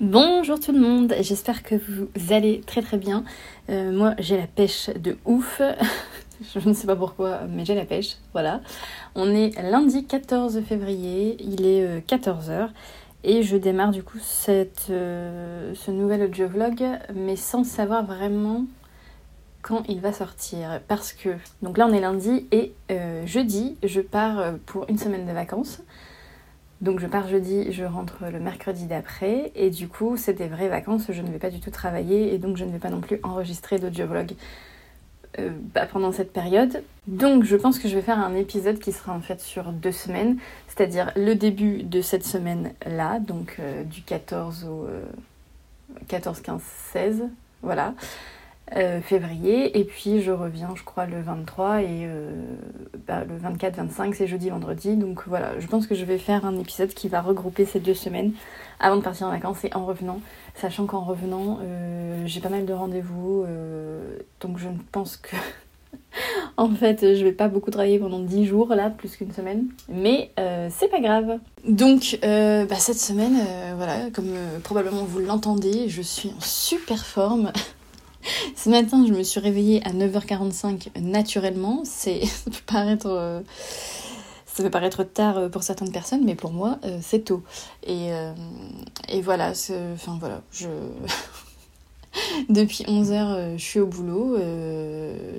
Bonjour tout le monde, j'espère que vous allez très très bien. Euh, moi j'ai la pêche de ouf, je ne sais pas pourquoi, mais j'ai la pêche, voilà. On est lundi 14 février, il est 14h euh, et je démarre du coup cette, euh, ce nouvel audio vlog, mais sans savoir vraiment quand il va sortir. Parce que, donc là on est lundi et jeudi je pars pour une semaine de vacances. Donc je pars jeudi, je rentre le mercredi d'après. Et du coup c'est des vraies vacances, je ne vais pas du tout travailler. Et donc je ne vais pas non plus enregistrer d'audiovlog euh, bah, pendant cette période. Donc je pense que je vais faire un épisode qui sera en fait sur deux semaines, c'est-à-dire le début de cette semaine-là, donc euh, du 14 au 14, 15, 16, voilà. Euh, février et puis je reviens je crois le 23 et euh, bah, le 24 25 c'est jeudi vendredi donc voilà je pense que je vais faire un épisode qui va regrouper ces deux semaines avant de partir en vacances et en revenant sachant qu'en revenant euh, j'ai pas mal de rendez-vous donc je pense que en fait je vais pas beaucoup travailler pendant 10 jours là plus qu'une semaine mais c'est pas grave. Donc bah, cette semaine voilà comme probablement vous l'entendez je suis en super forme Ce matin, je me suis réveillée à 9h45 naturellement. C'est, ça peut paraître, euh, ça peut paraître tard euh, pour certaines personnes, mais pour moi, euh, c'est tôt. Et, et voilà, enfin voilà, je. Depuis 11h, je suis au boulot.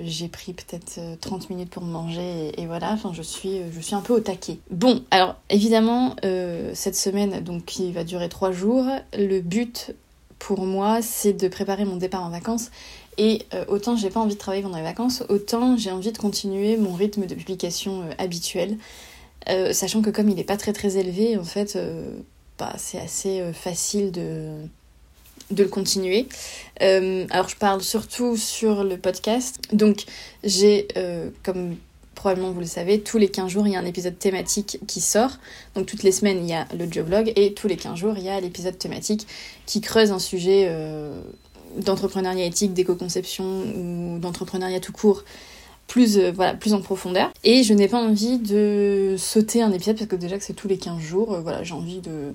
j'ai pris peut-être 30 minutes pour manger et, voilà, enfin, je suis, je suis un peu au taquet. Bon, alors évidemment, cette semaine, donc qui va durer 3 jours, le but pour moi, c'est de préparer mon départ en vacances. Et euh, autant j'ai pas envie de travailler pendant les vacances, autant j'ai envie de continuer mon rythme de publication euh, habituel. Euh, sachant que comme il n'est pas très très élevé, en fait, bah, c'est assez facile de, de le continuer. alors je parle surtout sur le podcast. Donc j'ai, comme probablement vous le savez, tous les 15 jours, il y a un épisode thématique qui sort. Donc toutes les semaines, il y a le vlog et tous les 15 jours, il y a l'épisode thématique qui creuse un sujet euh, d'entrepreneuriat éthique, d'éco-conception ou d'entrepreneuriat tout court plus, euh, plus en profondeur. Et je n'ai pas envie de sauter un épisode parce que déjà que c'est tous les 15 jours, euh, voilà, j'ai envie de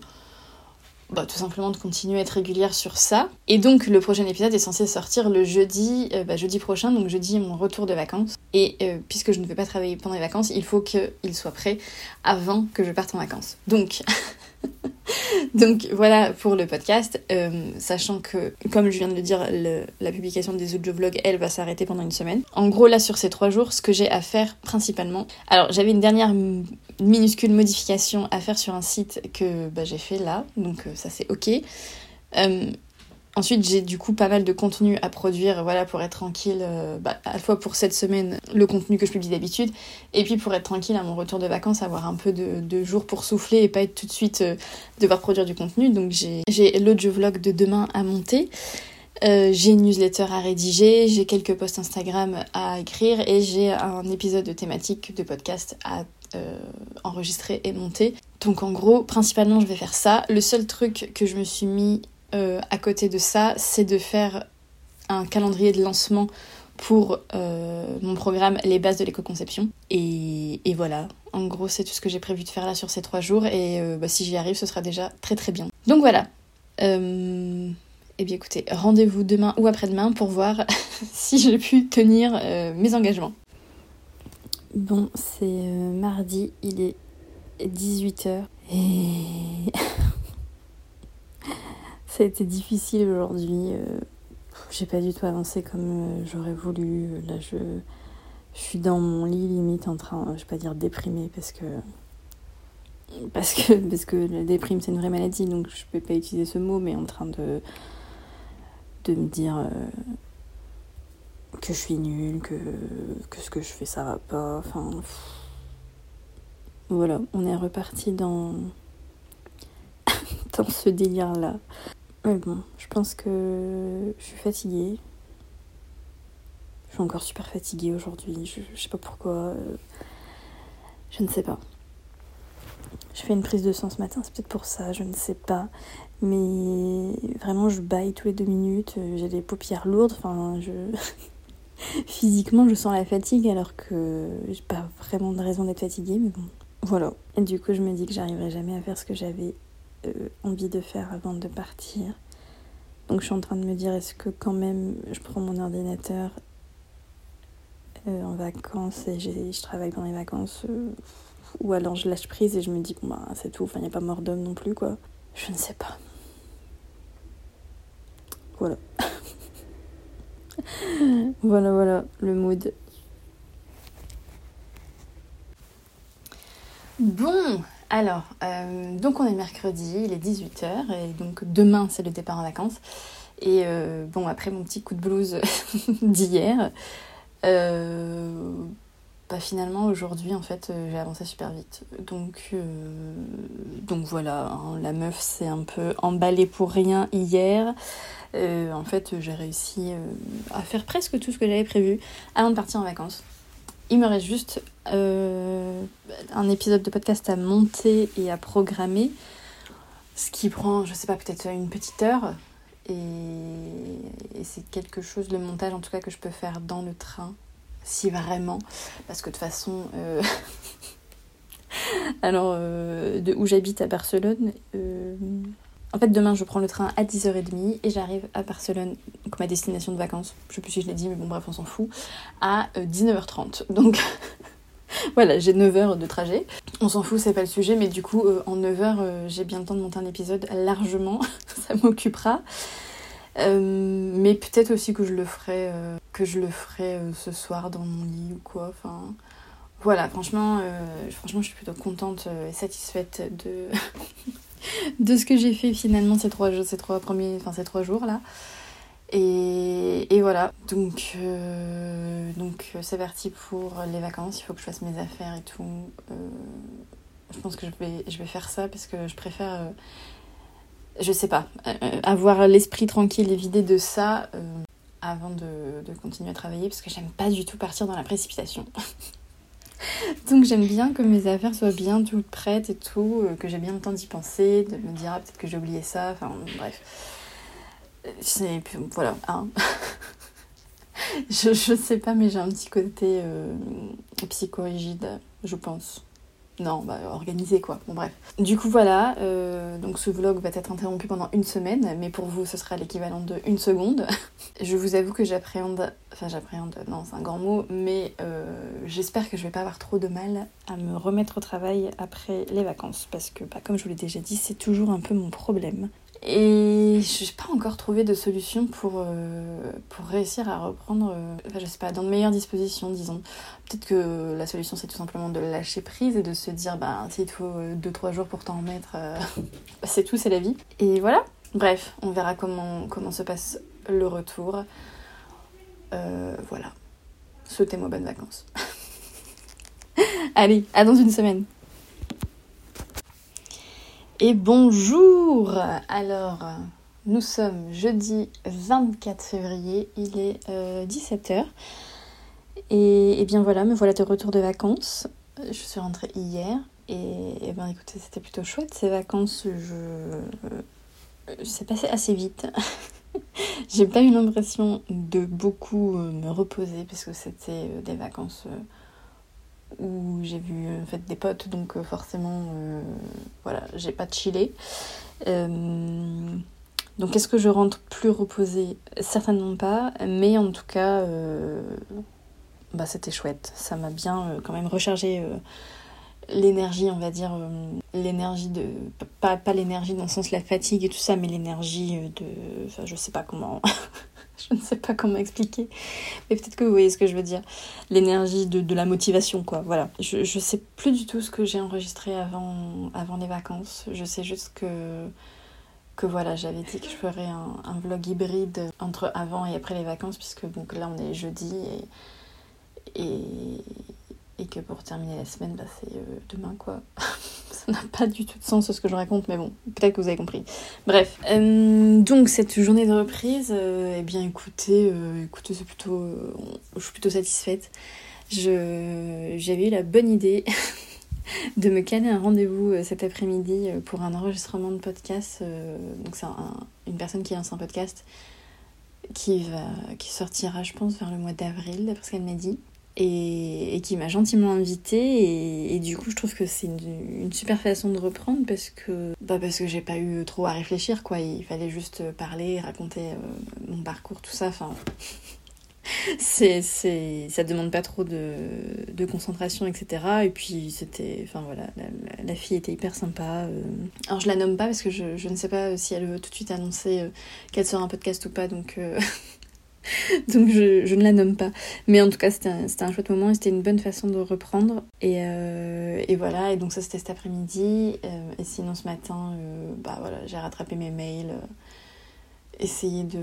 bah, tout simplement de continuer à être régulière sur ça. Et donc le prochain épisode est censé sortir le jeudi, euh, bah, jeudi prochain, donc jeudi mon retour de vacances. Et euh, puisque je ne vais pas travailler pendant les vacances, il faut qu'il soit prêt avant que je parte en vacances. Donc Donc voilà pour le podcast, euh, sachant que, comme je viens de le dire, la publication des audiovlogs, elle va s'arrêter pendant une semaine. En gros, là, sur ces trois jours, ce que j'ai à faire principalement... Alors, j'avais une dernière minuscule modification à faire sur un site que bah, j'ai fait là, donc euh, ça c'est ok. Euh, Ensuite, j'ai du coup pas mal de contenu à produire, voilà, pour être tranquille, euh, bah, à la fois pour cette semaine, le contenu que je publie d'habitude, et puis pour être tranquille à mon retour de vacances, avoir un peu de, jours pour souffler et pas être tout de suite euh, devoir produire du contenu. Donc j'ai l'audio vlog de demain à monter. Euh, j'ai une newsletter à rédiger, j'ai quelques posts Instagram à écrire et j'ai un épisode de thématique de podcast à enregistrer et monter. Donc en gros, principalement, je vais faire ça. Le seul truc que je me suis mis euh, à côté de ça, c'est de faire un calendrier de lancement pour euh, mon programme Les bases de l'éco-conception. Et, voilà, en gros, c'est tout ce que j'ai prévu de faire là sur ces trois jours. Et euh, bah, si j'y arrive, ce sera déjà très très bien. Donc voilà. Eh bien écoutez, rendez-vous demain ou après-demain pour voir si j'ai pu tenir mes engagements. Bon, c'est mardi, il est 18h. Et Ça a été difficile aujourd'hui. Euh, j'ai pas du tout avancé comme euh, j'aurais voulu. Là, je, suis dans mon lit, limite en train, je vais pas dire déprimé parce que. Parce que, parce que la déprime, c'est une vraie maladie, donc je peux pas utiliser ce mot, mais en train de. de me dire. Euh, que je suis nulle, que, que ce que je fais ça va pas, enfin. Voilà, on est reparti dans, dans ce délire-là. Mais bon, je pense que je suis fatiguée. Je suis encore super fatiguée aujourd'hui. Je, je, sais pas pourquoi. Euh, je ne sais pas. Je fais une prise de sang ce matin, c'est peut-être pour ça, je ne sais pas. Mais vraiment, je baille tous les deux minutes. J'ai des paupières lourdes. Enfin, je. Physiquement, je sens la fatigue alors que j'ai pas vraiment de raison d'être fatiguée, mais bon. Voilà. Et du coup, je me dis que j'arriverai jamais à faire ce que j'avais euh, envie de faire avant de partir. Donc je suis en train de me dire est-ce que quand même je prends mon ordinateur euh, en vacances et je travaille pendant les vacances euh, ou alors je lâche prise et je me dis bon bah c'est tout, enfin il n'y a pas mort d'homme non plus quoi. Je ne sais pas. Voilà. voilà voilà le mood. Bon, alors, euh, donc on est mercredi, il est 18h, et donc demain c'est le départ en vacances. Et euh, bon, après mon petit coup de blues d'hier, euh, bah finalement aujourd'hui en fait j'ai avancé super vite. Donc, donc voilà, hein, la meuf s'est un peu emballée pour rien hier. en fait j'ai réussi à faire presque tout ce que j'avais prévu avant de partir en vacances. Il me reste juste euh, un épisode de podcast à monter et à programmer, ce qui prend, je sais pas, peut-être une petite heure. Et, c'est quelque chose, le montage en tout cas, que je peux faire dans le train, si vraiment. Parce que de toute façon. Euh, alors, euh, de où j'habite à Barcelone, en fait, demain, je prends le train à 10h30 et j'arrive à Barcelone, donc ma destination de vacances. Je sais plus si je l'ai dit, mais bon, bref, on s'en fout. À 19h30. Euh, donc. voilà, j'ai 9 heures de trajet. On s'en fout, c'est pas le sujet, mais du coup, euh, en 9 heures, euh, j'ai bien le temps de monter un épisode largement. ça m'occupera. mais peut-être aussi que je le ferai, que je le ferai ce soir dans mon lit ou quoi. Enfin, voilà, franchement, franchement, je suis plutôt contente et satisfaite de de ce que j'ai fait finalement ces trois, ces trois premiers, enfin ces trois jours là. Et, voilà, donc euh, donc c'est parti pour les vacances. Il faut que je fasse mes affaires et tout. Euh, je pense que je vais, faire ça parce que je préfère, euh, je sais pas, avoir l'esprit tranquille et vidé de ça avant de, de continuer à travailler parce que j'aime pas du tout partir dans la précipitation. Donc j'aime bien que mes affaires soient bien toutes prêtes et tout, euh, que j'ai bien le temps d'y penser, de me dire ah, peut-être que j'ai oublié ça, enfin bref. C'est voilà, hein. je, je sais pas, mais j'ai un petit côté euh, psychorigide, je pense. Non, bah organisé quoi. Bon bref. Du coup voilà, euh, donc ce vlog va être interrompu pendant une semaine, mais pour vous ce sera l'équivalent de une seconde. je vous avoue que j'appréhende, enfin j'appréhende, non c'est un grand mot, mais euh, j'espère que je vais pas avoir trop de mal à me remettre au travail après les vacances, parce que bah, comme je vous l'ai déjà dit, c'est toujours un peu mon problème. Et je n'ai pas encore trouvé de solution pour, euh, pour réussir à reprendre, euh, enfin, je sais pas, dans de meilleures dispositions, disons. Peut-être que la solution, c'est tout simplement de lâcher prise et de se dire, bah, s'il faut 2-3 jours pour t'en remettre, euh, c'est tout, c'est la vie. Et voilà. Bref, on verra comment, comment se passe le retour. voilà. Souhaitez-moi bonnes vacances. Allez, à dans une semaine. Et bonjour Alors, nous sommes jeudi 24 février, il est 17h. Euh, et, bien voilà, me voilà de retour de vacances. Je suis rentrée hier et, ben écoutez, c'était plutôt chouette ces vacances. Je, c'est passé assez vite. J'ai pas eu l'impression de beaucoup euh, me reposer parce que c'était euh, des vacances où j'ai vu en fait des potes donc euh, forcément euh, voilà j'ai pas chillé. Euh, donc est-ce que je rentre plus reposée? Certainement pas mais en tout cas bah c'était chouette. Ça m'a bien quand même rechargé l'énergie on va dire l'énergie de pas, l'énergie dans le sens la fatigue et tout ça mais l'énergie de je sais pas comment je ne sais pas comment expliquer. Mais peut-être que vous voyez ce que je veux dire. L'énergie de, la motivation, quoi. Voilà. Je, ne sais plus du tout ce que j'ai enregistré avant, avant les vacances. Je sais juste que que voilà, j'avais dit que je ferais un, vlog hybride entre avant et après les vacances, puisque donc là on est jeudi et, et, et que pour terminer la semaine, bah, c'est euh, demain quoi. Ça n'a pas du tout de sens ce que je raconte, mais bon, peut-être que vous avez compris. Bref, euh, donc cette journée de reprise, euh, eh bien écoutez, écoutez c'est plutôt, je suis plutôt satisfaite. J'avais eu la bonne idée de me caler un rendez-vous cet après-midi pour un enregistrement de podcast. donc c'est une personne qui lance un podcast qui, va, qui sortira, je pense, vers le mois d'avril, d'après ce qu'elle m'a dit et, qui m'a gentiment invitée. Et, du coup je trouve que c'est une, super façon de reprendre parce que bah parce que j'ai pas eu trop à réfléchir quoi. Il fallait juste parler raconter euh, mon parcours tout ça. Enfin c'est c'est ça demande pas trop de, de concentration etc et puis c'était enfin voilà la, fille était hyper sympa euh. alors je la nomme pas parce que je, je ne sais pas si elle veut tout de suite annoncer euh, qu'elle sera un podcast ou pas donc Donc je, ne la nomme pas. Mais en tout cas, c'était un, chouette moment et c'était une bonne façon de reprendre. Et, euh, voilà, et donc ça c'était cet après-midi. Euh, et sinon ce matin, euh, bah voilà, j'ai rattrapé mes mails, essayé de,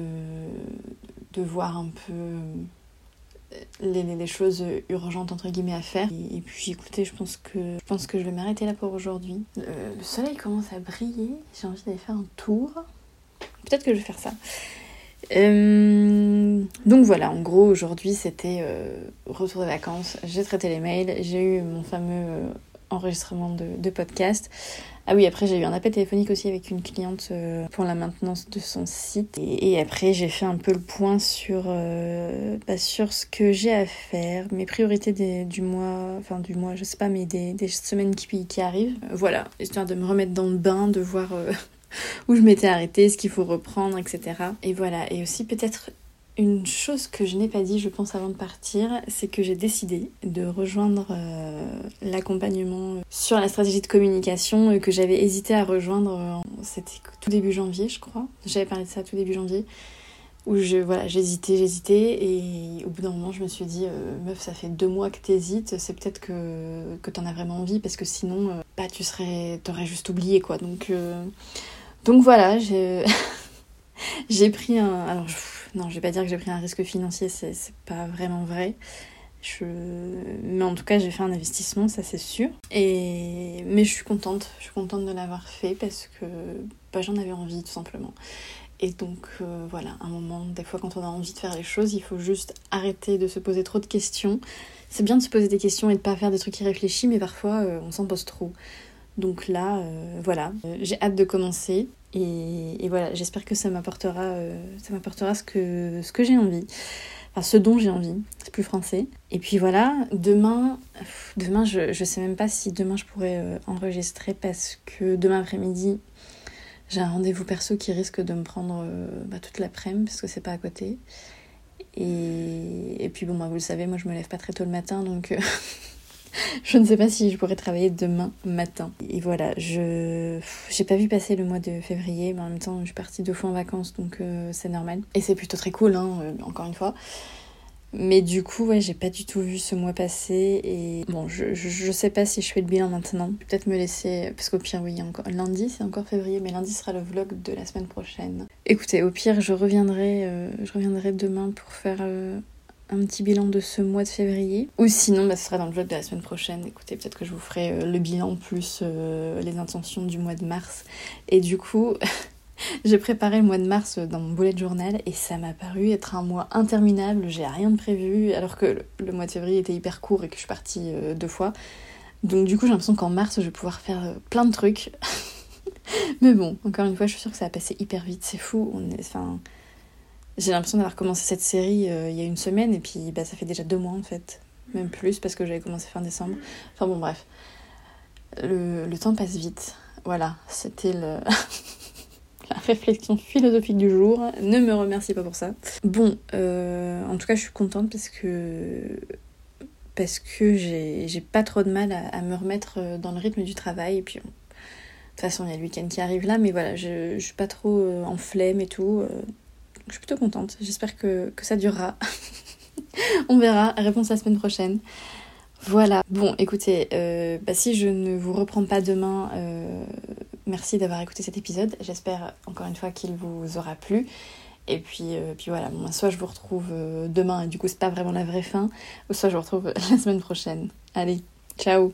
de voir un peu les, les, choses urgentes entre guillemets à faire. Et, puis écoutez, je pense que je pense que je vais m'arrêter là pour aujourd'hui. le soleil commence à briller, j'ai envie d'aller faire un tour. Peut-être que je vais faire ça. Donc voilà, en gros, aujourd'hui c'était euh, retour de vacances. J'ai traité les mails, j'ai eu mon fameux euh, enregistrement de, podcast. Ah oui, après j'ai eu un appel téléphonique aussi avec une cliente pour la maintenance de son site. Et, après j'ai fait un peu le point sur, bah, sur ce que j'ai à faire, mes priorités du mois, enfin du mois, je sais pas, mais des, des semaines qui, qui arrivent. voilà, histoire de me remettre dans le bain, de voir où je m'étais arrêtée, ce qu'il faut reprendre, etc. Et voilà, et aussi peut-être une chose que je n'ai pas dit, je pense, avant de partir, c'est que j'ai décidé de rejoindre euh, l'accompagnement sur la stratégie de communication que j'avais hésité à rejoindre. C'était tout début janvier, je crois. J'avais parlé de ça tout début janvier. Où je, voilà, j'hésitais, j'hésitais, et au bout d'un moment, je me suis dit, euh, meuf, ça fait deux mois que t'hésites, c'est peut-être que, que t'en as vraiment envie, parce que sinon, euh, bah, tu serais, t'aurais juste oublié, quoi. Donc, donc voilà, j'ai j'ai pris un. Alors, non, je vais pas dire que j'ai pris un risque financier, c'est pas vraiment vrai. Je... Mais en tout cas, j'ai fait un investissement, ça c'est sûr. Et... Mais je suis contente, je suis contente de l'avoir fait parce que bah, j'en avais envie tout simplement. Et donc euh, voilà, un moment, des fois quand on a envie de faire les choses, il faut juste arrêter de se poser trop de questions. C'est bien de se poser des questions et de pas faire des trucs irréfléchis, mais parfois euh, on s'en pose trop. Donc là, euh, voilà, euh, j'ai hâte de commencer et, voilà, j'espère que ça m'apportera, euh, ce que, j'ai envie, enfin ce dont j'ai envie. C'est plus français. Et puis voilà, demain, demain, je, ne sais même pas si demain je pourrais enregistrer parce que demain après-midi, j'ai un rendez-vous perso qui risque de me prendre bah, toute l'après-midi parce que c'est pas à côté. Et, puis bon, moi, vous le savez, moi je me lève pas très tôt le matin donc. je ne sais pas si je pourrais travailler demain matin. Et voilà, je j'ai pas vu passer le mois de février, mais en même temps, je suis partie deux fois en vacances, donc euh, c'est normal. Et c'est plutôt très cool, hein, euh, encore une fois. Mais du coup, ouais, j'ai pas du tout vu ce mois passer. Et bon, je, je, sais pas si je fais le bilan maintenant. Peut-être me laisser. Parce qu'au pire, oui, encore... lundi, c'est encore février, mais lundi sera le vlog de la semaine prochaine. Écoutez, au pire, je reviendrai, euh, je reviendrai demain pour faire un petit bilan de ce mois de février. Ou sinon, bah, ce sera dans le vlog de la semaine prochaine. Écoutez, peut-être que je vous ferai euh, le bilan plus euh, les intentions du mois de mars. Et du coup, j'ai préparé le mois de mars dans mon bullet journal et ça m'a paru être un mois interminable. J'ai rien de prévu alors que le, mois de février était hyper court et que je suis partie euh, deux fois. Donc du coup, j'ai l'impression qu'en mars, je vais pouvoir faire plein de trucs. Mais bon, encore une fois, je suis sûre que ça va passer hyper vite. C'est fou. On est, enfin, j'ai l'impression d'avoir commencé cette série euh, il y a une semaine et puis bah, ça fait déjà deux mois en fait. Même plus parce que j'avais commencé fin décembre. Enfin bon, bref. Le, le temps passe vite. Voilà, c'était le... la réflexion philosophique du jour. Ne me remercie pas pour ça. Bon, euh, en tout cas, je suis contente parce que parce que j'ai pas trop de mal à, à, me remettre euh, dans le rythme du travail. Et puis, de toute façon, il y a le week-end qui arrive là, mais voilà, je, je suis pas trop en flemme et tout je suis plutôt contente. J'espère que, ça durera. On verra. Réponse la semaine prochaine. Voilà. Bon, écoutez, euh, bah, si je ne vous reprends pas demain, euh, merci d'avoir écouté cet épisode. J'espère encore une fois qu'il vous aura plu. Et puis, euh, puis voilà, soit je vous retrouve demain, et du coup c'est pas vraiment la vraie fin, ou soit je vous retrouve la semaine prochaine. Allez, ciao